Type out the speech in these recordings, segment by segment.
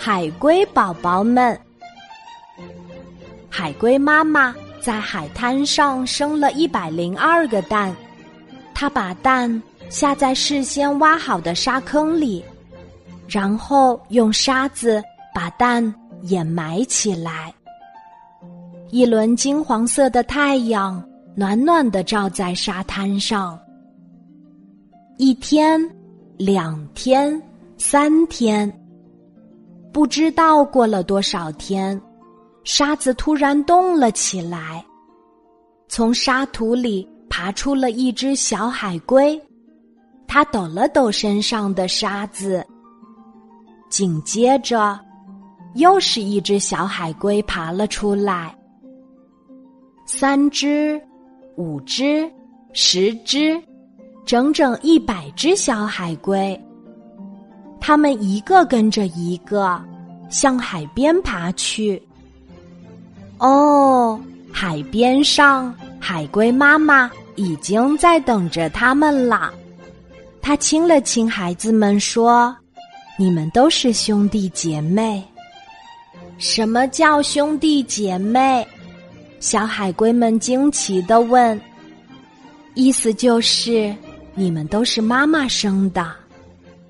海龟宝宝们。海龟妈妈在海滩上生了一百零二个蛋，它把蛋下在事先挖好的沙坑里，然后用沙子把蛋掩埋起来。一轮金黄色的太阳暖暖的照在沙滩上。一天，两天，三天，不知道过了多少天，沙子突然动了起来，从沙土里爬出了一只小海龟，它抖了抖身上的沙子。紧接着，又是一只小海龟爬了出来，三只，五只，十只。整整一百只小海龟，它们一个跟着一个向海边爬去。哦，海边上，海龟妈妈已经在等着它们了。他亲了亲孩子们，说：“你们都是兄弟姐妹。”什么叫兄弟姐妹？小海龟们惊奇的问。意思就是。你们都是妈妈生的，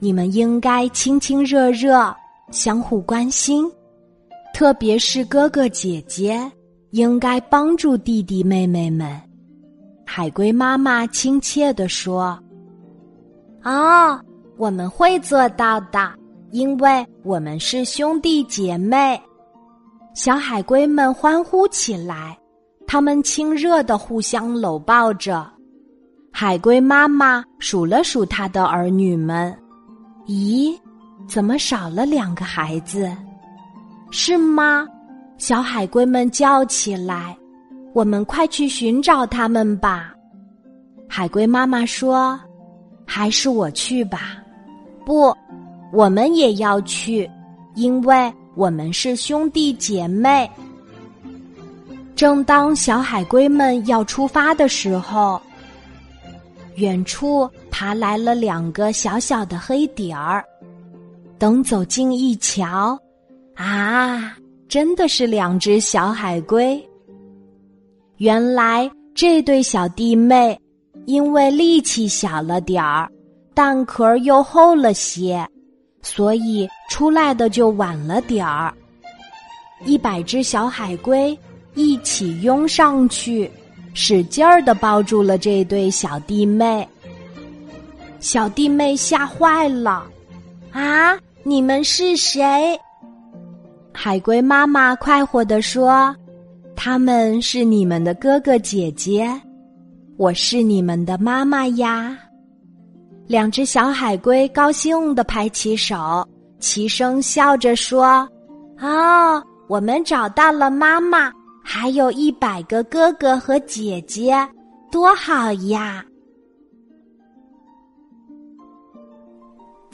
你们应该亲亲热热，相互关心，特别是哥哥姐姐，应该帮助弟弟妹妹们。海龟妈妈亲切地说：“哦，我们会做到的，因为我们是兄弟姐妹。”小海龟们欢呼起来，他们亲热的互相搂抱着。海龟妈妈数了数它的儿女们，咦，怎么少了两个孩子？是吗？小海龟们叫起来：“我们快去寻找他们吧！”海龟妈妈说：“还是我去吧。”不，我们也要去，因为我们是兄弟姐妹。正当小海龟们要出发的时候。远处爬来了两个小小的黑点儿，等走近一瞧，啊，真的是两只小海龟。原来这对小弟妹因为力气小了点儿，蛋壳又厚了些，所以出来的就晚了点儿。一百只小海龟一起拥上去。使劲儿的抱住了这对小弟妹，小弟妹吓坏了，啊！你们是谁？海龟妈妈快活地说：“他们是你们的哥哥姐姐，我是你们的妈妈呀。”两只小海龟高兴地拍起手，齐声笑着说：“哦，我们找到了妈妈。”还有一百个哥哥和姐姐，多好呀！